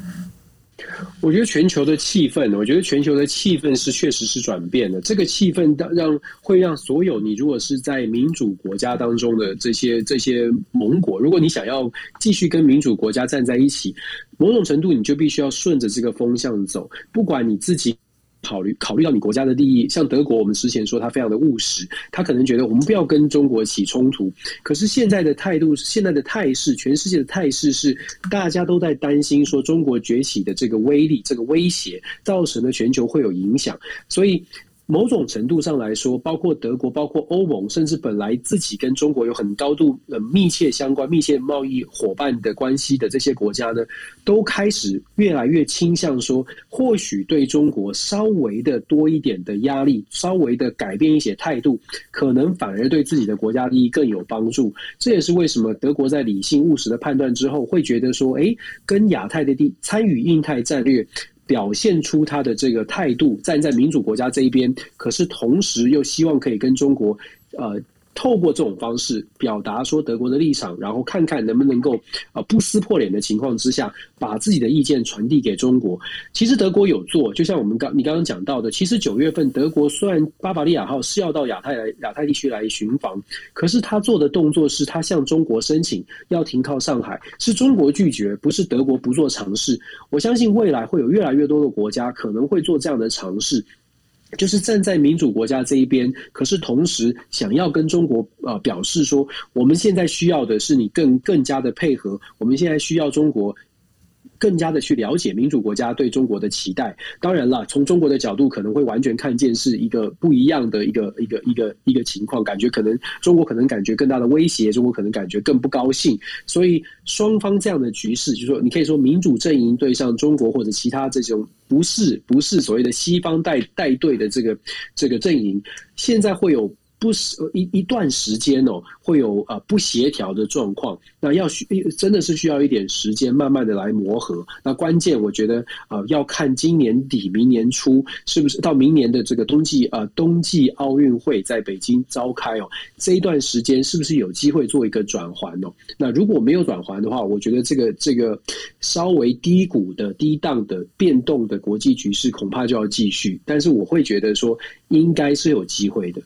我觉得全球的气氛，我觉得全球的气氛是确实是转变的。这个气氛让会让所有你如果是在民主国家当中的这些这些盟国，如果你想要继续跟民主国家站在一起，某种程度你就必须要顺着这个风向走，不管你自己。考虑考虑到你国家的利益，像德国，我们之前说他非常的务实，他可能觉得我们不要跟中国起冲突。可是现在的态度，现在的态势，全世界的态势是大家都在担心说中国崛起的这个威力、这个威胁，造成的全球会有影响，所以。某种程度上来说，包括德国、包括欧盟，甚至本来自己跟中国有很高度呃密切相关、密切贸易伙伴的关系的这些国家呢，都开始越来越倾向说，或许对中国稍微的多一点的压力，稍微的改变一些态度，可能反而对自己的国家利益更有帮助。这也是为什么德国在理性务实的判断之后，会觉得说，哎，跟亚太的地参与印太战略。表现出他的这个态度，站在民主国家这一边，可是同时又希望可以跟中国，呃。透过这种方式表达说德国的立场，然后看看能不能够啊不撕破脸的情况之下，把自己的意见传递给中国。其实德国有做，就像我们刚你刚刚讲到的，其实九月份德国虽然巴伐利亚号是要到亚太来亚太地区来巡防，可是他做的动作是他向中国申请要停靠上海，是中国拒绝，不是德国不做尝试。我相信未来会有越来越多的国家可能会做这样的尝试。就是站在民主国家这一边，可是同时想要跟中国呃表示说，我们现在需要的是你更更加的配合，我们现在需要中国。更加的去了解民主国家对中国的期待。当然了，从中国的角度可能会完全看见是一个不一样的一个一个一个一个情况，感觉可能中国可能感觉更大的威胁，中国可能感觉更不高兴。所以双方这样的局势，就是说你可以说民主阵营对上中国或者其他这种不是不是所谓的西方带带队的这个这个阵营，现在会有。不是一一段时间哦，会有呃不协调的状况，那要需真的是需要一点时间，慢慢的来磨合。那关键我觉得呃要看今年底、明年初是不是到明年的这个冬季呃冬季奥运会在北京召开哦，这一段时间是不是有机会做一个转环哦？那如果没有转环的话，我觉得这个这个稍微低谷的低档的变动的国际局势恐怕就要继续。但是我会觉得说应该是有机会的。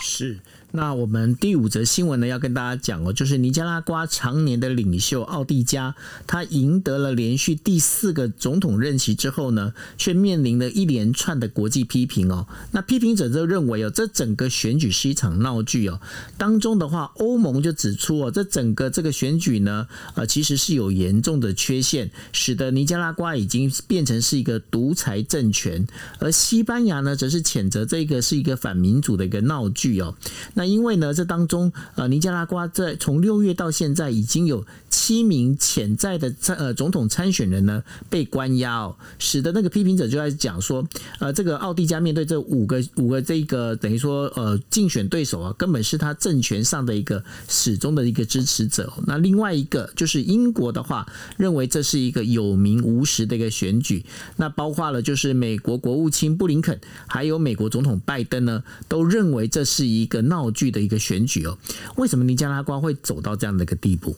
是。那我们第五则新闻呢，要跟大家讲哦，就是尼加拉瓜常年的领袖奥蒂加，他赢得了连续第四个总统任期之后呢，却面临了一连串的国际批评哦。那批评者就认为哦，这整个选举是一场闹剧哦。当中的话，欧盟就指出哦，这整个这个选举呢，呃，其实是有严重的缺陷，使得尼加拉瓜已经变成是一个独裁政权。而西班牙呢，则是谴责这个是一个反民主的一个闹剧哦。那因为呢，这当中呃，尼加拉瓜在从六月到现在已经有七名潜在的参呃总统参选人呢被关押哦，使得那个批评者就在讲说，呃，这个奥蒂加面对这五个五个这个等于说呃竞选对手啊，根本是他政权上的一个始终的一个支持者。那另外一个就是英国的话，认为这是一个有名无实的一个选举。那包括了就是美国国务卿布林肯，还有美国总统拜登呢，都认为这是一个闹。剧的一个选举哦，为什么尼加拉瓜会走到这样的一个地步？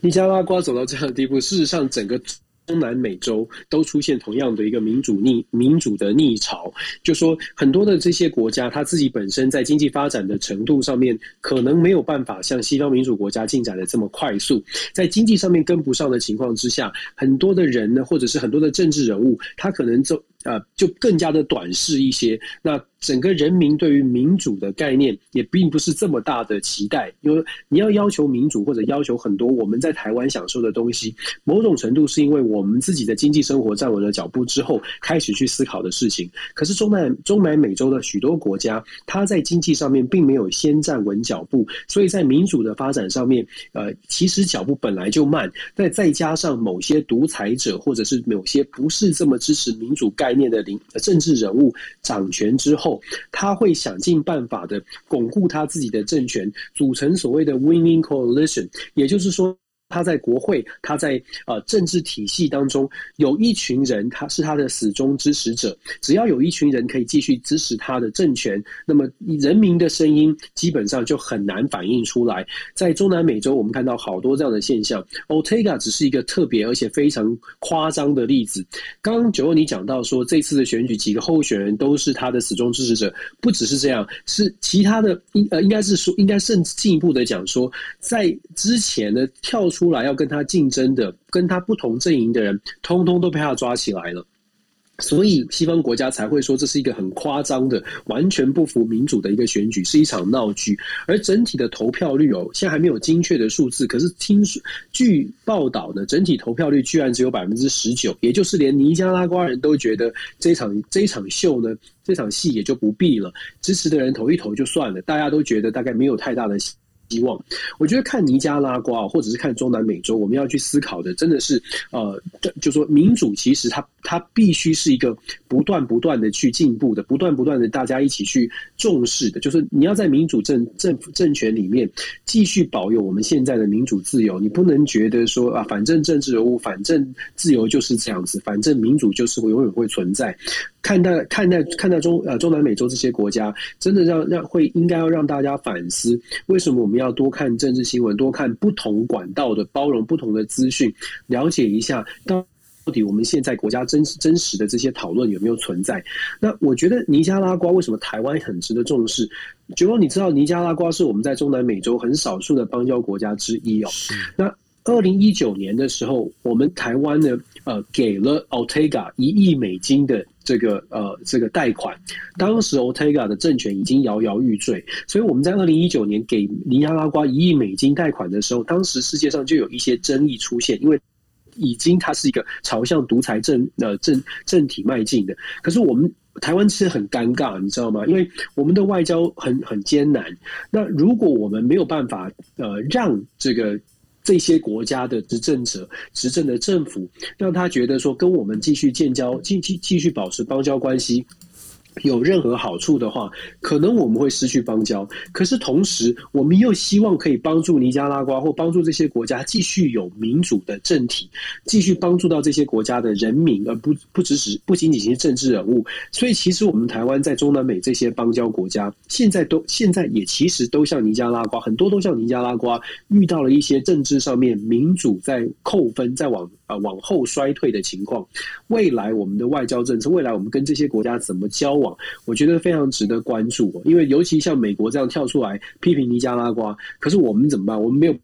尼加拉瓜走到这样的地步，事实上整个中南美洲都出现同样的一个民主逆民主的逆潮，就说很多的这些国家，它自己本身在经济发展的程度上面，可能没有办法像西方民主国家进展的这么快速，在经济上面跟不上的情况之下，很多的人呢，或者是很多的政治人物，他可能就呃就更加的短视一些。那整个人民对于民主的概念也并不是这么大的期待，因为你要要求民主或者要求很多我们在台湾享受的东西，某种程度是因为我们自己的经济生活站稳了脚步之后开始去思考的事情。可是中南中南美洲的许多国家，它在经济上面并没有先站稳脚步，所以在民主的发展上面，呃，其实脚步本来就慢。再再加上某些独裁者或者是某些不是这么支持民主概概念的领政治人物掌权之后。他会想尽办法的巩固他自己的政权，组成所谓的 winning coalition，也就是说。他在国会，他在呃政治体系当中，有一群人，他是他的死忠支持者。只要有一群人可以继续支持他的政权，那么人民的声音基本上就很难反映出来。在中南美洲，我们看到好多这样的现象。Otega 只是一个特别而且非常夸张的例子。刚刚九欧你讲到说，这次的选举几个候选人都是他的死忠支持者，不只是这样，是其他的应呃应该是说，应该甚至进一步的讲说，在之前呢跳出。出来要跟他竞争的，跟他不同阵营的人，通通都被他抓起来了。所以西方国家才会说这是一个很夸张的、完全不服民主的一个选举，是一场闹剧。而整体的投票率哦，现在还没有精确的数字，可是听说据报道呢，整体投票率居然只有百分之十九，也就是连尼加拉瓜人都觉得这场这场秀呢，这场戏也就不必了，支持的人投一投就算了，大家都觉得大概没有太大的。希望，我觉得看尼加拉瓜，或者是看中南美洲，我们要去思考的，真的是，呃，就说民主其实它它必须是一个不断不断的去进步的，不断不断的大家一起去重视的。就是你要在民主政政府政权里面继续保有我们现在的民主自由，你不能觉得说啊，反正政治人物，反正自由就是这样子，反正民主就是会永远会存在。看待看待看待中呃中南美洲这些国家，真的让让会应该要让大家反思，为什么我们要多看政治新闻，多看不同管道的包容不同的资讯，了解一下到底我们现在国家真真实的这些讨论有没有存在？那我觉得尼加拉瓜为什么台湾很值得重视？九龙，你知道尼加拉瓜是我们在中南美洲很少数的邦交国家之一哦。那二零一九年的时候，我们台湾呢，呃，给了 Otega 一亿美金的。这个呃，这个贷款，当时 Otega 的政权已经摇摇欲坠，所以我们在二零一九年给尼加拉瓜一亿美金贷款的时候，当时世界上就有一些争议出现，因为已经它是一个朝向独裁政呃政政体迈进的。可是我们台湾其实很尴尬，你知道吗？因为我们的外交很很艰难。那如果我们没有办法呃让这个。这些国家的执政者、执政的政府，让他觉得说，跟我们继续建交、继继继续保持邦交关系。有任何好处的话，可能我们会失去邦交。可是同时，我们又希望可以帮助尼加拉瓜或帮助这些国家继续有民主的政体，继续帮助到这些国家的人民，而不不只是不仅仅是政治人物。所以，其实我们台湾在中南美这些邦交国家，现在都现在也其实都像尼加拉瓜，很多都像尼加拉瓜，遇到了一些政治上面民主在扣分，在往啊往后衰退的情况。未来我们的外交政策，未来我们跟这些国家怎么交往？我觉得非常值得关注，因为尤其像美国这样跳出来批评尼加拉瓜，可是我们怎么办？我们没有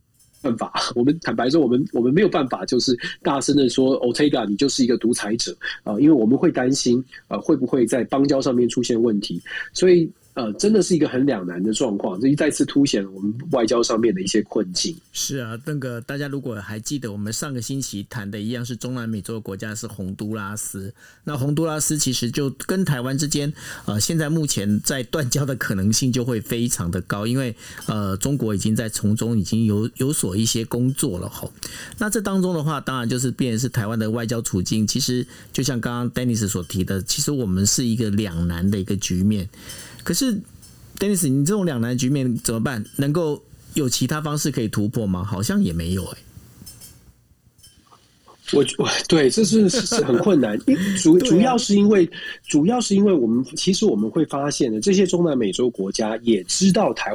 办法，我们坦白说，我们我们没有办法，就是大声的说，Otega 你就是一个独裁者啊，因为我们会担心啊，会不会在邦交上面出现问题，所以。呃，真的是一个很两难的状况，这一再次凸显了我们外交上面的一些困境。是啊，那个大家如果还记得，我们上个星期谈的一样是中南美洲国家是洪都拉斯。那洪都拉斯其实就跟台湾之间，呃，现在目前在断交的可能性就会非常的高，因为呃，中国已经在从中已经有有所一些工作了吼。那这当中的话，当然就是变是台湾的外交处境，其实就像刚刚 Dennis 所提的，其实我们是一个两难的一个局面。可是，Dennis，你这种两难局面怎么办？能够有其他方式可以突破吗？好像也没有哎。我我对，这是是很困难。主主要是因为，主要是因为我们其实我们会发现的，这些中南美洲国家也知道台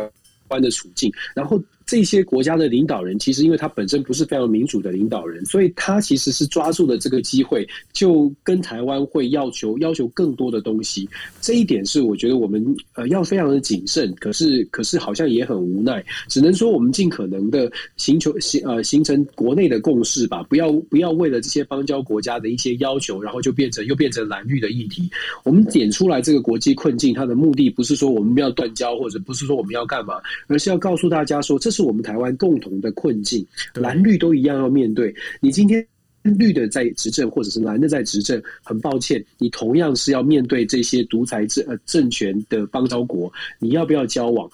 湾的处境，然后。这些国家的领导人，其实因为他本身不是非常民主的领导人，所以他其实是抓住了这个机会，就跟台湾会要求要求更多的东西。这一点是我觉得我们呃要非常的谨慎，可是可是好像也很无奈，只能说我们尽可能的寻求形呃形成国内的共识吧，不要不要为了这些邦交国家的一些要求，然后就变成又变成蓝绿的议题。我们点出来这个国际困境，它的目的不是说我们要断交，或者不是说我们要干嘛，而是要告诉大家说，这是我们台湾共同的困境，蓝绿都一样要面对。你今天绿的在执政，或者是蓝的在执政，很抱歉，你同样是要面对这些独裁政呃政权的邦交国，你要不要交往？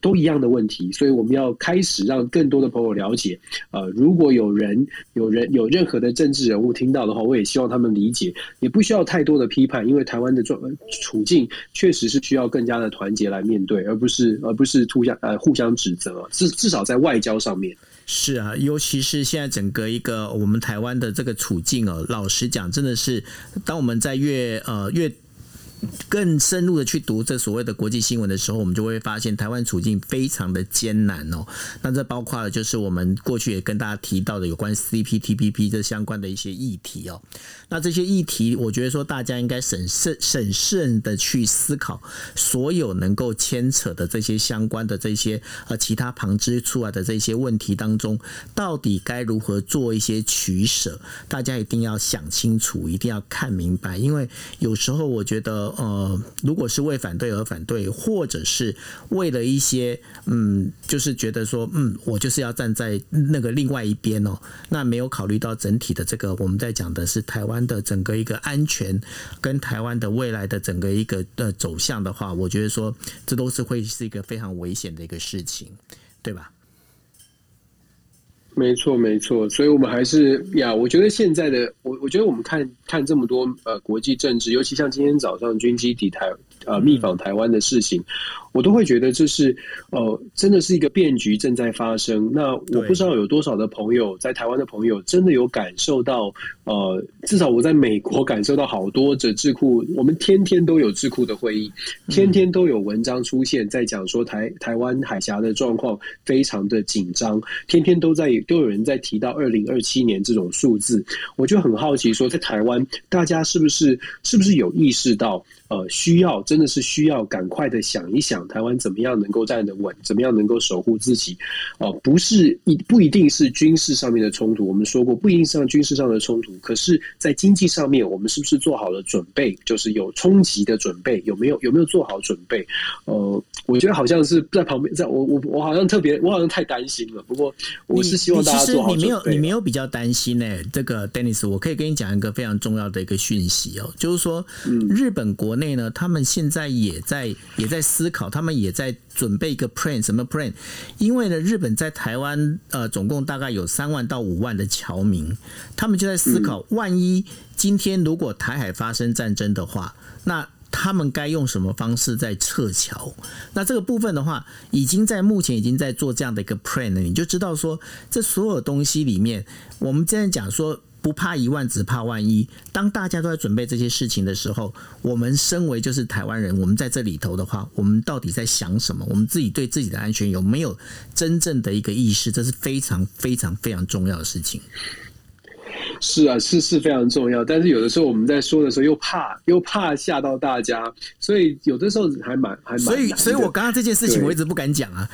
都一样的问题，所以我们要开始让更多的朋友了解。呃，如果有人、有人有任何的政治人物听到的话，我也希望他们理解，也不需要太多的批判，因为台湾的状处境确实是需要更加的团结来面对，而不是而不是互相呃互相指责。至至少在外交上面，是啊，尤其是现在整个一个我们台湾的这个处境哦，老实讲，真的是当我们在越呃越。更深入的去读这所谓的国际新闻的时候，我们就会发现台湾处境非常的艰难哦。那这包括了就是我们过去也跟大家提到的有关 CPTPP 这相关的一些议题哦。那这些议题，我觉得说大家应该审慎审慎的去思考，所有能够牵扯的这些相关的这些呃其他旁支出来的这些问题当中，到底该如何做一些取舍？大家一定要想清楚，一定要看明白，因为有时候我觉得。呃，如果是为反对而反对，或者是为了一些嗯，就是觉得说嗯，我就是要站在那个另外一边哦，那没有考虑到整体的这个，我们在讲的是台湾的整个一个安全跟台湾的未来的整个一个的走向的话，我觉得说这都是会是一个非常危险的一个事情，对吧？没错，没错，所以我们还是呀，我觉得现在的我，我觉得我们看看这么多呃国际政治，尤其像今天早上军机抵台呃密访台湾的事情。我都会觉得这是呃，真的是一个变局正在发生。那我不知道有多少的朋友在台湾的朋友真的有感受到呃，至少我在美国感受到好多的智库，我们天天都有智库的会议，天天都有文章出现在讲说台台湾海峡的状况非常的紧张，天天都在都有人在提到二零二七年这种数字。我就很好奇说，在台湾大家是不是是不是有意识到？呃，需要真的是需要赶快的想一想，台湾怎么样能够站得稳，怎么样能够守护自己？哦，不是一不一定是军事上面的冲突，我们说过不一定是军事上的冲突，可是，在经济上面，我们是不是做好了准备？就是有冲击的准备，有没有有没有做好准备？呃，我觉得好像是在旁边，在我我我好像特别，我好像太担心了。不过，我是希望大家做好准备。你没有你没有比较担心呢？这个 Dennis，我可以跟你讲一个非常重要的一个讯息哦，就是说，日本国。内呢，他们现在也在也在思考，他们也在准备一个 plan，什么 plan？因为呢，日本在台湾呃，总共大概有三万到五万的侨民，他们就在思考，万一今天如果台海发生战争的话，那他们该用什么方式在撤侨？那这个部分的话，已经在目前已经在做这样的一个 plan 了，你就知道说，这所有东西里面，我们现在讲说。不怕一万，只怕万一。当大家都在准备这些事情的时候，我们身为就是台湾人，我们在这里头的话，我们到底在想什么？我们自己对自己的安全有没有真正的一个意识？这是非常非常非常重要的事情。是啊，是是非常重要，但是有的时候我们在说的时候又怕又怕吓到大家，所以有的时候还蛮还蛮。所以，所以我刚刚这件事情我一直不敢讲啊。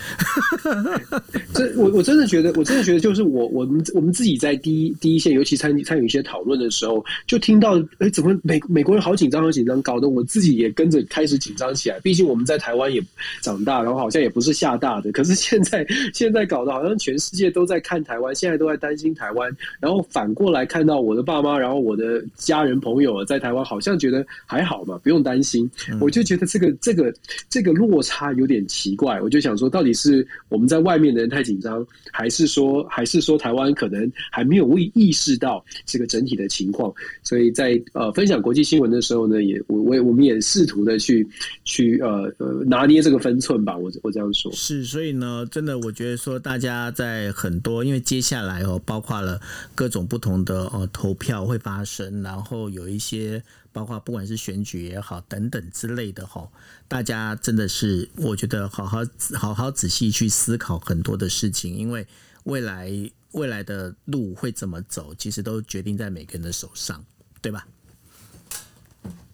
这我我真的觉得，我真的觉得，就是我我们我们自己在第一第一线，尤其参参与一些讨论的时候，就听到哎，怎么美美国人好紧张，好紧张，搞得我自己也跟着开始紧张起来。毕竟我们在台湾也长大，然后好像也不是吓大的，可是现在现在搞得好像全世界都在看台湾，现在都在担心台湾，然后反过来。看到我的爸妈，然后我的家人朋友在台湾，好像觉得还好嘛，不用担心。我就觉得这个这个这个落差有点奇怪。我就想说，到底是我们在外面的人太紧张，还是说还是说台湾可能还没有未意识到这个整体的情况？所以在呃分享国际新闻的时候呢，也我我我们也试图的去去呃呃拿捏这个分寸吧。我我这样说。是，所以呢，真的我觉得说大家在很多，因为接下来哦，包括了各种不同的。哦投票会发生，然后有一些包括不管是选举也好等等之类的哈，大家真的是我觉得好好好好仔细去思考很多的事情，因为未来未来的路会怎么走，其实都决定在每个人的手上，对吧？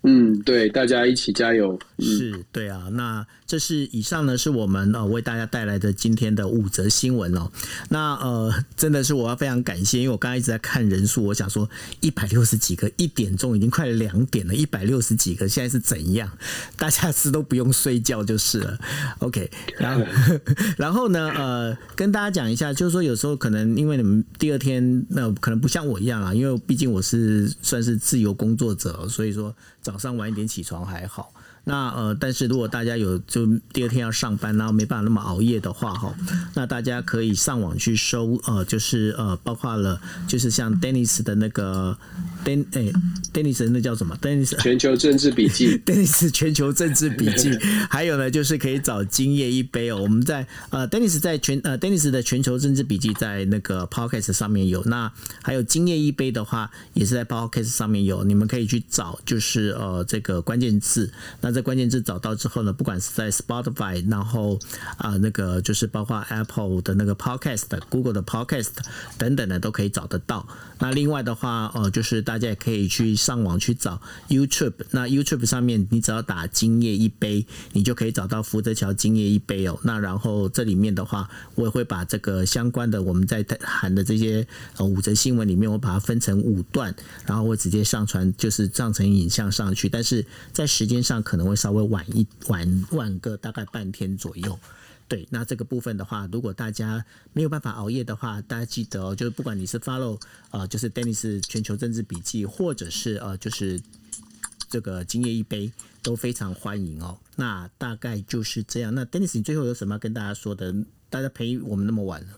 嗯，对，大家一起加油。是，对啊。那这是以上呢，是我们呃为大家带来的今天的五则新闻哦。那呃，真的是我要非常感谢，因为我刚刚一直在看人数，我想说一百六十几个，一点钟已经快两点了，一百六十几个，现在是怎样？大家是都不用睡觉就是了。OK，然后 然后呢，呃，跟大家讲一下，就是说有时候可能因为你们第二天那可能不像我一样啊，因为毕竟我是算是自由工作者，所以说。早上晚一点起床还好。那呃，但是如果大家有就第二天要上班，然后没办法那么熬夜的话哈，那大家可以上网去搜呃，就是呃，包括了就是像 Dennis 的那个 Den 哎，Dennis 那叫什么？Dennis 全球政治笔记，Dennis 全球政治笔记。还有呢，就是可以找今夜一杯哦。我们在呃，Dennis 在全呃，Dennis 的全球政治笔记在那个 Podcast 上面有。那还有今夜一杯的话，也是在 Podcast 上面有，你们可以去找，就是呃，这个关键字那。这关键字找到之后呢，不管是在 Spotify，然后啊那个就是包括 Apple 的那个 Podcast、Google 的 Podcast 等等的都可以找得到。那另外的话，呃，就是大家也可以去上网去找 YouTube。那 YouTube 上面你只要打“今夜一杯”，你就可以找到福泽桥“今夜一杯”哦。那然后这里面的话，我也会把这个相关的我们在谈的这些呃五则新闻里面，我把它分成五段，然后我直接上传，就是上成影像上去。但是在时间上可能能会稍微晚一晚晚个大概半天左右。对，那这个部分的话，如果大家没有办法熬夜的话，大家记得哦，就是不管你是 follow 呃，就是 Dennis 全球政治笔记，或者是呃，就是这个今夜一杯，都非常欢迎哦。那大概就是这样。那 Dennis，你最后有什么要跟大家说的？大家陪我们那么晚了，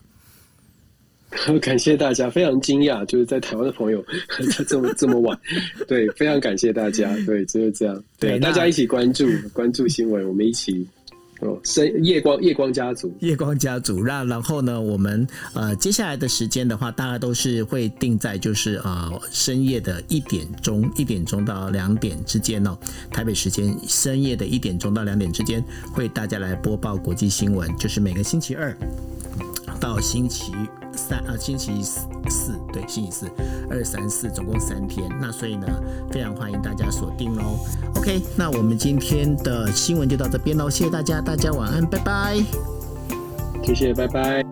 感谢大家，非常惊讶，就是在台湾的朋友 这么这么晚，对，非常感谢大家，对，就是这样，对，大家一起关注关注新闻，我们一起。哦深夜光夜光家族，夜光家族。那然后呢，我们呃接下来的时间的话，大概都是会定在就是呃深夜的一点钟，一点钟到两点之间哦。台北时间深夜的一点钟到两点之间，会大家来播报国际新闻，就是每个星期二到星期。三啊，星期四对，星期四二三四总共三天，那所以呢，非常欢迎大家锁定喽。OK，那我们今天的新闻就到这边喽，谢谢大家，大家晚安，拜拜。谢谢，拜拜。